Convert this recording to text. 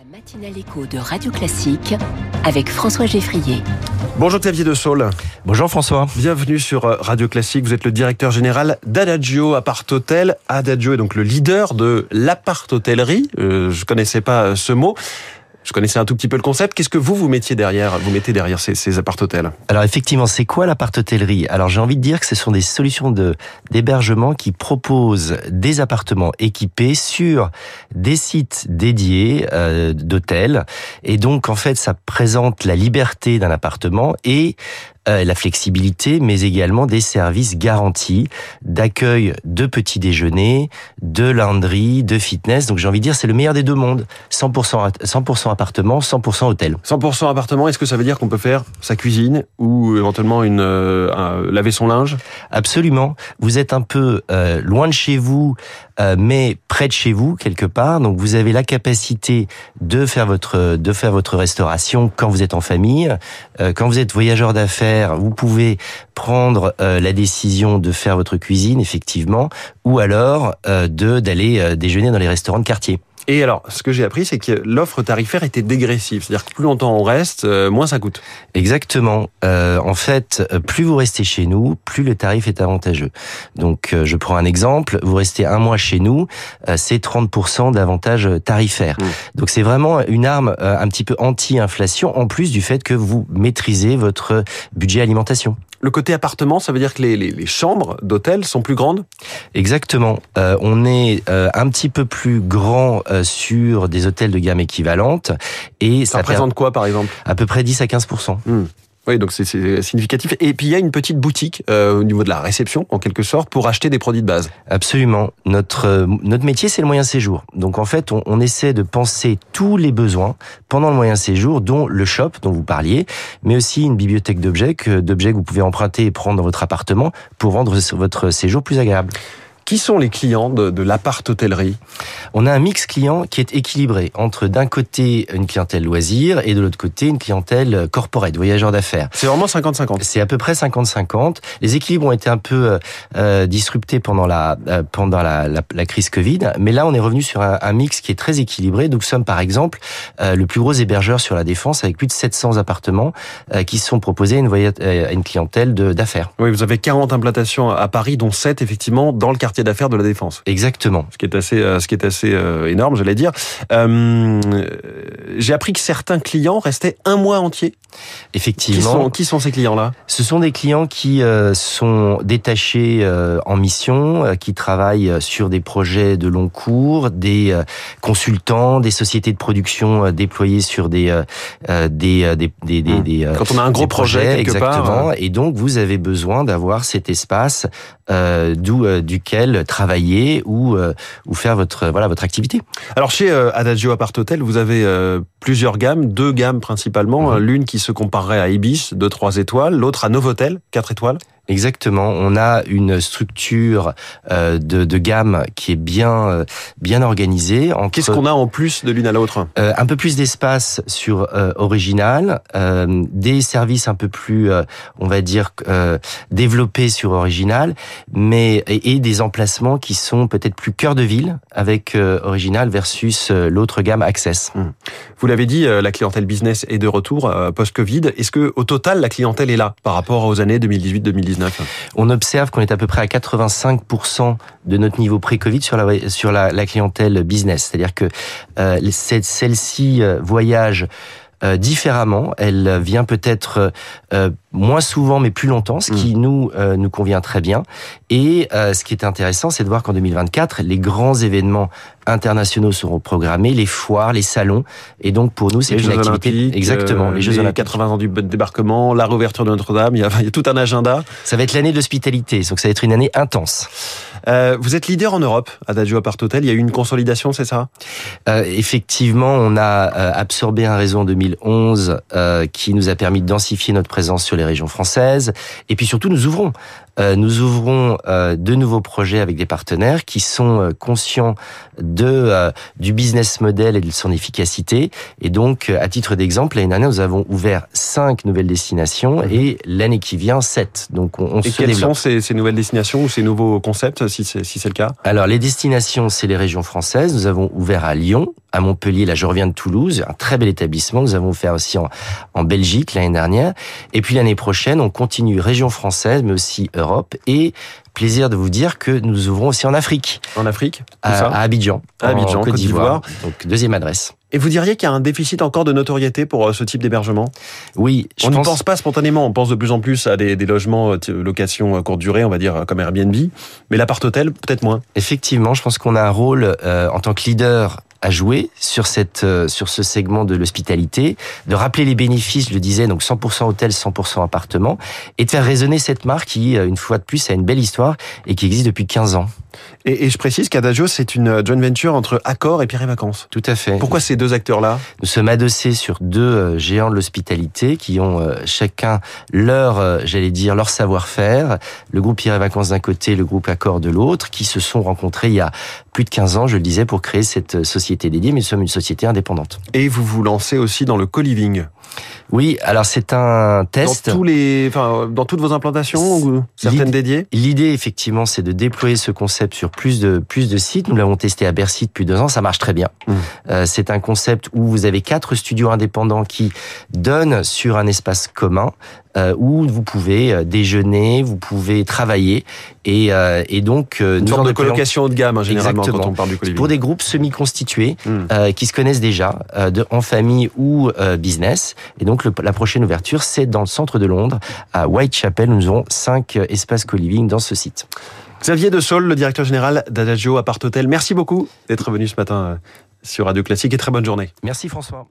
La matinale écho de Radio Classique avec François Geffrier. Bonjour Xavier de Saul. Bonjour François. Bienvenue sur euh, Radio Classique. Vous êtes le directeur général d'Adagio Apart Hotel. Adagio est donc le leader de l'appart hôtellerie. Euh, je connaissais pas euh, ce mot. Je connaissais un tout petit peu le concept. Qu'est-ce que vous vous mettiez derrière Vous mettez derrière ces, appart-hôtels Alors effectivement, c'est quoi l'appart-hôtellerie Alors j'ai envie de dire que ce sont des solutions d'hébergement qui proposent des appartements équipés sur des sites dédiés euh, d'hôtels. Et donc en fait, ça présente la liberté d'un appartement et euh, la flexibilité, mais également des services garantis d'accueil de petit déjeuner, de laundry, de fitness. Donc j'ai envie de dire, c'est le meilleur des deux mondes. 100%, 100% appartement, 100% hôtel. 100% appartement, est-ce que ça veut dire qu'on peut faire sa cuisine ou éventuellement une euh, un- laver son linge? Absolument. Vous êtes un peu euh, loin de chez vous, euh, mais près de chez vous quelque part. Donc vous avez la capacité de faire votre de faire votre restauration quand vous êtes en famille, Euh, quand vous êtes voyageur d'affaires. Vous pouvez prendre euh, la décision de faire votre cuisine effectivement, ou alors euh, de d'aller euh, déjeuner dans les restaurants de quartier. Et alors, ce que j'ai appris, c'est que l'offre tarifaire était dégressive. C'est-à-dire que plus longtemps on reste, euh, moins ça coûte. Exactement. Euh, en fait, euh, plus vous restez chez nous, plus le tarif est avantageux. Donc, euh, je prends un exemple. Vous restez un mois chez nous, c'est 30% d'avantage tarifaire. Mmh. Donc, c'est vraiment une arme un petit peu anti-inflation, en plus du fait que vous maîtrisez votre budget alimentation. Le côté appartement, ça veut dire que les, les, les chambres d'hôtel sont plus grandes? Exactement. Euh, on est euh, un petit peu plus grand euh, sur des hôtels de gamme équivalente et Ça, ça, représente quoi, par exemple? À peu près 10 à 15%. Oui, donc c'est- significatif. Et puis il y a une petite boutique euh, au niveau de la réception, en quelque sorte, pour acheter des produits de base. Absolument. Notre euh, notre métier c'est le moyen séjour. Donc en fait, on, on essaie de penser tous les besoins pendant le moyen séjour, dont le shop dont vous parliez, mais aussi une bibliothèque d'objets d'objets que vous pouvez emprunter et prendre dans votre appartement pour rendre votre séjour plus agréable. Qui sont les clients de, de l'appart-hôtellerie? On a un mix client qui est équilibré entre d'un côté une clientèle loisir et de l'autre côté une clientèle corporate, voyageurs d'affaires. C'est vraiment 50-50. C'est à peu près 50-50. Les équilibres ont été un peu euh, disruptés pendant la euh, pendant la, la, la crise Covid, mais là on est revenu sur un, un mix qui est très équilibré. Nous sommes par exemple euh, le plus gros hébergeur sur la défense avec plus de 700 appartements qui sont proposés à une, à une clientèle d'affaires. Oui, vous avez 40 implantations à Paris, dont 7 effectivement dans le quartier d'affaires de la Défense. Exactement. Ce qui est assez, euh, ce qui est assez euh, énorme, j'allais dire. Euh, J'ai appris que certains clients restaient un mois entier. Qui Effectivement. sont, qui sont ces clients-là? Ce sont des clients qui euh, sont détachés euh, en mission, euh, qui travaillent euh, sur des projets de long cours, des euh, consultants, des sociétés de production euh, déployées sur des des, des des des, Mmh. des, Quand on a un gros projet projets, quelque exactement. part. Et donc vous avez besoin d'avoir cet espace euh, d'où euh, duquel travailler ou euh, ou faire votre voilà votre activité. Alors chez euh, Adagio Apart Hotel, vous avez euh, plusieurs gammes, deux gammes principalement. Mhm. L'une qui se comparerait à Ibis, de 3 étoiles, l'autre à Novotel, 4 étoiles. Exactement. On a une structure euh, de, de gamme qui est bien euh, bien organisée. entre- Qu'est-ce qu'on a en plus de l'une à l'autre? Euh, un peu plus d'espace sur euh, original, euh, des services un peu plus, euh, on va dire, euh, développés sur original, mais et, et des emplacements qui sont peut-être plus cœur de ville avec euh, original versus l'autre gamme Access. Vous l'avez dit, euh, la clientèle business est de retour euh, post-Covid. Est-ce que au total, la clientèle est là par rapport aux années 2018-2019 On observe qu'on est à peu près à 85% de notre niveau pré-Covid sur la clientèle business, c'est-à-dire que euh, celle-ci euh, voyage euh, différemment, elle vient peut-être euh, moins souvent mais plus longtemps, ce qui nous euh, nous convient très bien. Et euh, ce qui est intéressant, c'est de voir qu'en 2024, les grands événements internationaux seront programmés, les foires, les salons, et donc pour nous, c'est Les une Jeux activité exactement euh, les Jeux Olympiques. 80 ans du débarquement, la réouverture de Notre-Dame. Il y, a, il y a tout un agenda. Ça va être l'année de l'hospitalité, donc ça va être une année intense. Euh, vous êtes leader en Europe, Adagio Apart Hotel. Il y a eu une consolidation, c'est ça? Euh, effectivement, on a euh, absorbé un réseau en 2011 euh, qui nous a permis de densifier notre présence sur les régions françaises. Et puis surtout, nous ouvrons. Euh, nous ouvrons euh, de nouveaux projets avec des partenaires qui sont euh, conscients de euh, du business model et de son efficacité. Et donc, à titre d'exemple, l'année dernière, nous avons ouvert cinq nouvelles destinations et l'année qui vient, sept. Donc, on, on Et se quelles développe. sont ces, ces nouvelles destinations ou ces nouveaux concepts, si c'est si c'est le cas? Alors, les destinations, c'est les régions françaises. Nous avons ouvert à Lyon, à Montpellier. Là, je reviens de Toulouse, un très bel établissement. Nous avons fait aussi en, en Belgique l'année dernière. Et puis l'année prochaine, on continue région française, mais aussi Europe. Et plaisir de vous dire que nous ouvrons aussi en Afrique. En Afrique à, à, Abidjan. À Abidjan, Côte d'Ivoire. Donc deuxième adresse. Et vous diriez qu'il y a un déficit encore de notoriété pour euh, ce type d'hébergement? Oui, je on pense... ne pense pas spontanément. On pense de plus en plus à des, des logements euh, location courte durée, on va dire comme Airbnb, mais l'appart-hôtel peut-être moins. Effectivement, je pense qu'on a un rôle euh, en tant que leader à jouer sur cette sur ce segment de l'hospitalité, de rappeler les bénéfices, je le disais, donc 100% hôtel, 100% appartement, et de faire résonner cette marque qui, une fois de plus, a une belle histoire et qui existe depuis 15 ans. Et, et je précise qu'Adagio, c'est une joint venture entre Accor et Pierre et Vacances. Tout à fait. Pourquoi ces deux acteurs-là? Nous sommes adossés sur deux géants de l'hospitalité qui ont chacun leur, j'allais dire, leur savoir-faire. Le groupe Pierre et Vacances d'un côté, le groupe Accor de l'autre, qui se sont rencontrés il y a plus de 15 ans, je le disais, pour créer cette société dédiée, mais nous sommes une société indépendante. Et vous vous lancez aussi dans le co-living oui, alors c'est un test. Dans tous les, enfin, dans toutes vos implantations ou certaines dédiées. L'idée, effectivement, c'est de déployer ce concept sur plus de plus de sites. Nous l'avons testé à Bercy depuis deux ans, ça marche très bien. Mmh. Euh, c'est un concept où vous avez quatre studios indépendants qui donnent sur un espace commun euh, où vous pouvez euh, déjeuner, vous pouvez travailler et, euh, et donc une nous sorte de colocation haut de gamme hein, généralement Exactement. quand on parle du co Pour des groupes semi-constitués mmh. qui se connaissent déjà de, en famille ou business et donc le, la prochaine ouverture c'est dans le centre de Londres à Whitechapel. Nous aurons cinq espaces co-living dans ce site. Xavier De Sol, le directeur général d'Adagio Apart Hotel, merci beaucoup d'être venu ce matin sur Radio Classique et très bonne journée. Merci François.